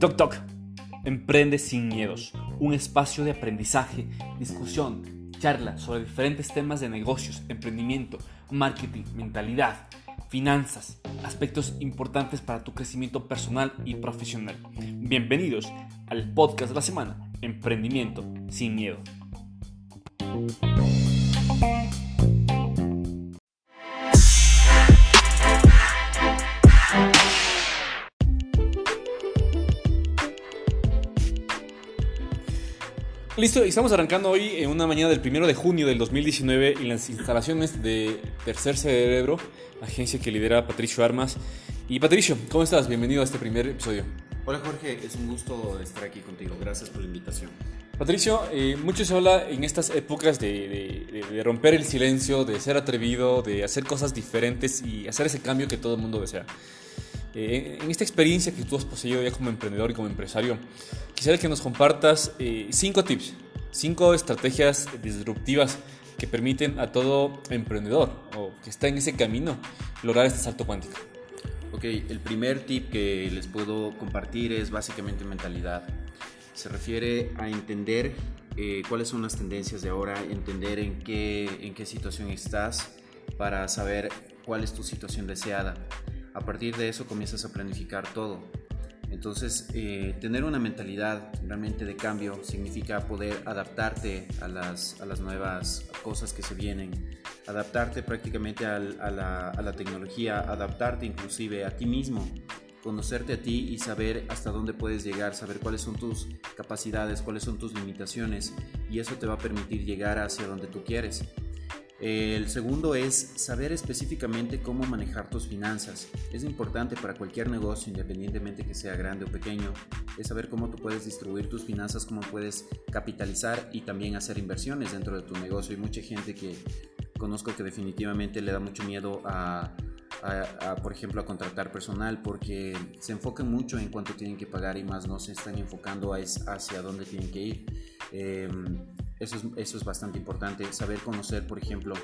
Toc Toc, Emprende sin miedos, un espacio de aprendizaje, discusión, charla sobre diferentes temas de negocios, emprendimiento, marketing, mentalidad, finanzas, aspectos importantes para tu crecimiento personal y profesional. Bienvenidos al podcast de la semana, Emprendimiento sin miedo. Listo, estamos arrancando hoy en una mañana del primero de junio del 2019 en las instalaciones de Tercer Cerebro, agencia que lidera Patricio Armas. Y Patricio, ¿cómo estás? Bienvenido a este primer episodio. Hola Jorge, es un gusto estar aquí contigo. Gracias por la invitación. Patricio, eh, mucho se habla en estas épocas de, de, romper el silencio, de ser atrevido, de hacer cosas diferentes y hacer ese cambio que todo el mundo desea. Eh, en esta experiencia que tú has poseído ya como emprendedor y como empresario, quisiera que nos compartas eh, cinco tips, cinco estrategias disruptivas que permiten a todo emprendedor o que está en ese camino lograr este salto cuántico. Ok, el primer tip que les puedo compartir es básicamente mentalidad. Se refiere a entender eh, cuáles son las tendencias de ahora, entender en qué, en qué situación estás para saber cuál es tu situación deseada a partir de eso comienzas a planificar todo. Entonces, eh, tener una mentalidad realmente de cambio significa poder adaptarte a las, a las nuevas cosas que se vienen, adaptarte prácticamente a, la, a la tecnología, adaptarte inclusive a ti mismo, conocerte a ti y saber hasta dónde puedes llegar, saber cuáles son tus capacidades, cuáles son tus limitaciones y eso te va a permitir llegar hacia donde tú quieres. El segundo es saber específicamente cómo manejar tus finanzas. Es importante para cualquier negocio, independientemente que sea grande o pequeño, es saber cómo tú puedes distribuir tus finanzas, cómo puedes capitalizar y también hacer inversiones dentro de tu negocio. Hay mucha gente que conozco que definitivamente le da mucho miedo a, por ejemplo, a contratar personal porque se enfocan mucho en cuánto tienen que pagar y más no se están enfocando hacia dónde tienen que ir. Em, eso es, eso es bastante importante, saber conocer, por ejemplo,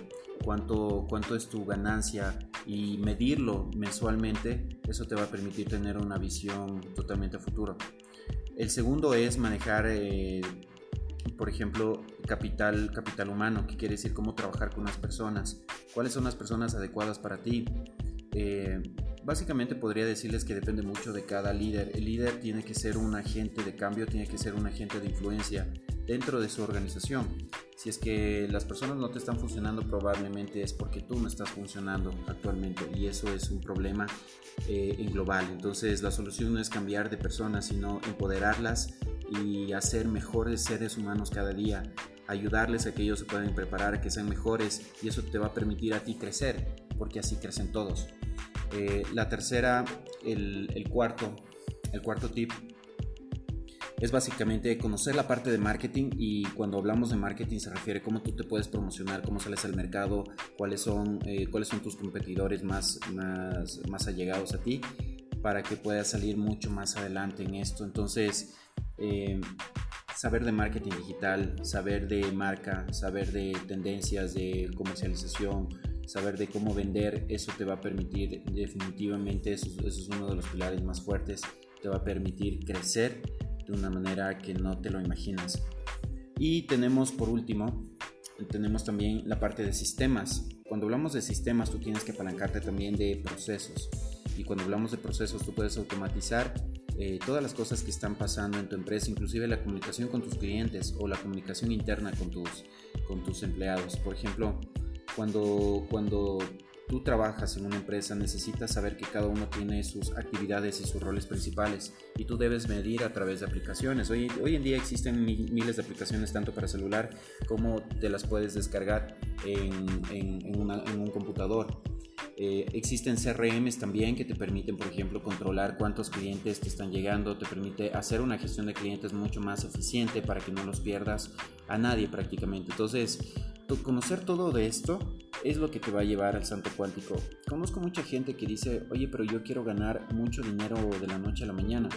cuánto, cuánto es tu ganancia y medirlo mensualmente, eso te va a permitir tener una visión totalmente a futuro. El segundo es manejar, eh, por ejemplo, capital, capital humano, que quiere decir cómo trabajar con las personas, cuáles son las personas adecuadas para ti. Eh, básicamente podría decirles que depende mucho de cada líder. El líder tiene que ser un agente de cambio, tiene que ser un agente de influencia dentro de su organización. Si es que las personas no te están funcionando, probablemente es porque tú no estás funcionando actualmente y eso es un problema eh, en global. Entonces la solución no es cambiar de personas, sino empoderarlas y hacer mejores seres humanos cada día, ayudarles a que ellos se puedan preparar, que sean mejores y eso te va a permitir a ti crecer, porque así crecen todos. Eh, la tercera, el, cuarto, el cuarto tip es básicamente conocer la parte de marketing y cuando hablamos de marketing se refiere a cómo tú te puedes promocionar, cómo sales al mercado, cuáles son, eh, cuáles son tus competidores más, más, más allegados a ti para que puedas salir mucho más adelante en esto. Entonces, eh, saber de marketing digital, saber de marca, saber de tendencias de comercialización, saber de cómo vender, eso te va a permitir definitivamente, eso, eso es uno de los pilares más fuertes, te va a permitir crecer de una manera que no te lo imaginas. Y tenemos por último, tenemos también la parte de sistemas. Cuando hablamos de sistemas, tú tienes que apalancarte también de procesos. Y cuando hablamos de procesos, tú puedes automatizar eh, todas las cosas que están pasando en tu empresa, inclusive la comunicación con tus clientes o la comunicación interna con tus, con tus empleados. Por ejemplo, cuando, cuando tú trabajas en una empresa, necesitas saber que cada uno tiene sus actividades y sus roles principales y tú debes medir a través de aplicaciones. Hoy, hoy en día existen miles de aplicaciones tanto para celular como te las puedes descargar en, en, un computador. Eh, existen CRMs también que te permiten, por ejemplo, controlar cuántos clientes te están llegando, te permite hacer una gestión de clientes mucho más eficiente para que no los pierdas a nadie prácticamente. Entonces, conocer todo de esto es lo que te va a llevar al santo cuántico. Conozco mucha gente que dice, oye, pero yo quiero ganar mucho dinero de la noche a la mañana.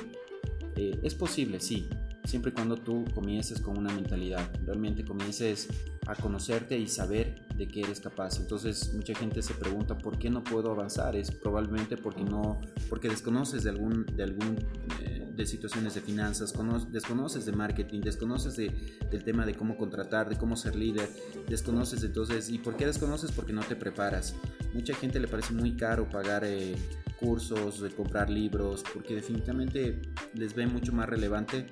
Eh, es posible, sí, siempre y cuando tú comiences con una mentalidad, realmente comiences a conocerte y saber de qué eres capaz. Entonces mucha gente se pregunta por qué no puedo avanzar, es probablemente porque no, porque desconoces de algún, de algún eh, de situaciones de finanzas, desconoces de marketing, desconoces de, del tema de cómo contratar, de cómo ser líder, desconoces entonces, ¿y por qué desconoces? Porque no te preparas. Mucha gente le parece muy caro pagar eh, cursos, comprar libros, porque definitivamente les ve mucho más relevante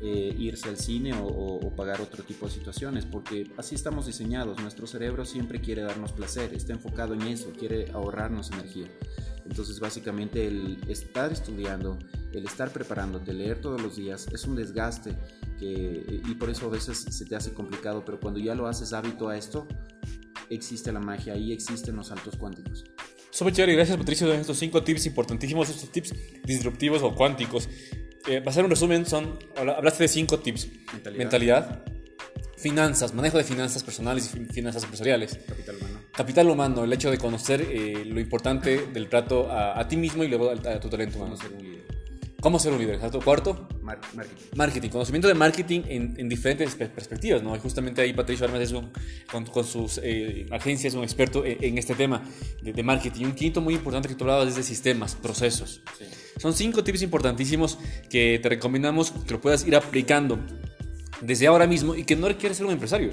eh, irse al cine o, pagar otro tipo de situaciones, porque así estamos diseñados. Nuestro cerebro siempre quiere darnos placer, está enfocado en eso, quiere ahorrarnos energía. Entonces, básicamente, el estar estudiando, el estar preparándote, leer todos los días, es un desgaste que, y por eso a veces se te hace complicado, pero cuando ya lo haces hábito a esto, existe la magia, ahí existen los saltos cuánticos. Súper chévere, gracias Patricio de estos cinco tips importantísimos, estos tips disruptivos o cuánticos. Eh, para hacer un resumen, son, hablaste de cinco tips. Mentalidad. finanzas, manejo de finanzas personales y finanzas empresariales. Capital humano. Capital humano, el hecho de conocer eh, lo importante del trato a, ti mismo y luego a, tu talento humano. ¿Cómo ser un líder? Cuarto, marketing. Marketing, conocimiento de marketing en, diferentes perspectivas, ¿no? Y justamente ahí Patricio Armas es un, con, sus eh, agencias, un experto en, este tema de, marketing. Un quinto muy importante que tú hablabas es de sistemas, procesos. Son cinco tips importantísimos que te recomendamos que lo puedas ir aplicando desde ahora mismo y que no requiere ser un empresario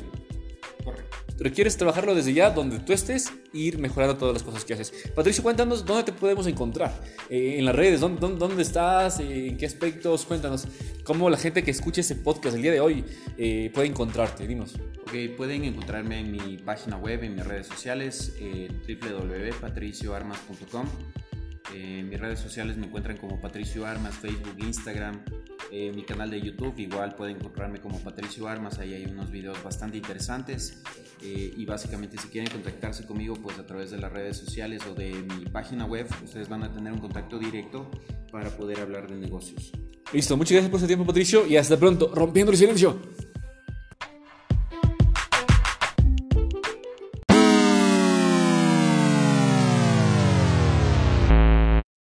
requieres trabajarlo desde ya, donde tú estés, e ir mejorando todas las cosas que haces. Patricio, cuéntanos dónde te podemos encontrar, eh, en las redes, ¿dónde, estás, eh, en qué aspectos, cuéntanos cómo la gente que escuche ese podcast el día de hoy eh, puede encontrarte, dinos. Ok, pueden encontrarme en mi página web, en mis redes sociales, www.patricioarmas.com. En mis redes sociales me encuentran como Patricio Armas, Facebook, Instagram, eh, mi canal de YouTube igual pueden encontrarme como Patricio Armas, ahí hay unos videos bastante interesantes eh, y básicamente si quieren contactarse conmigo pues a través de las redes sociales o de mi página web, ustedes van a tener un contacto directo para poder hablar de negocios. Listo, muchas gracias por su tiempo Patricio y hasta pronto, rompiendo el silencio.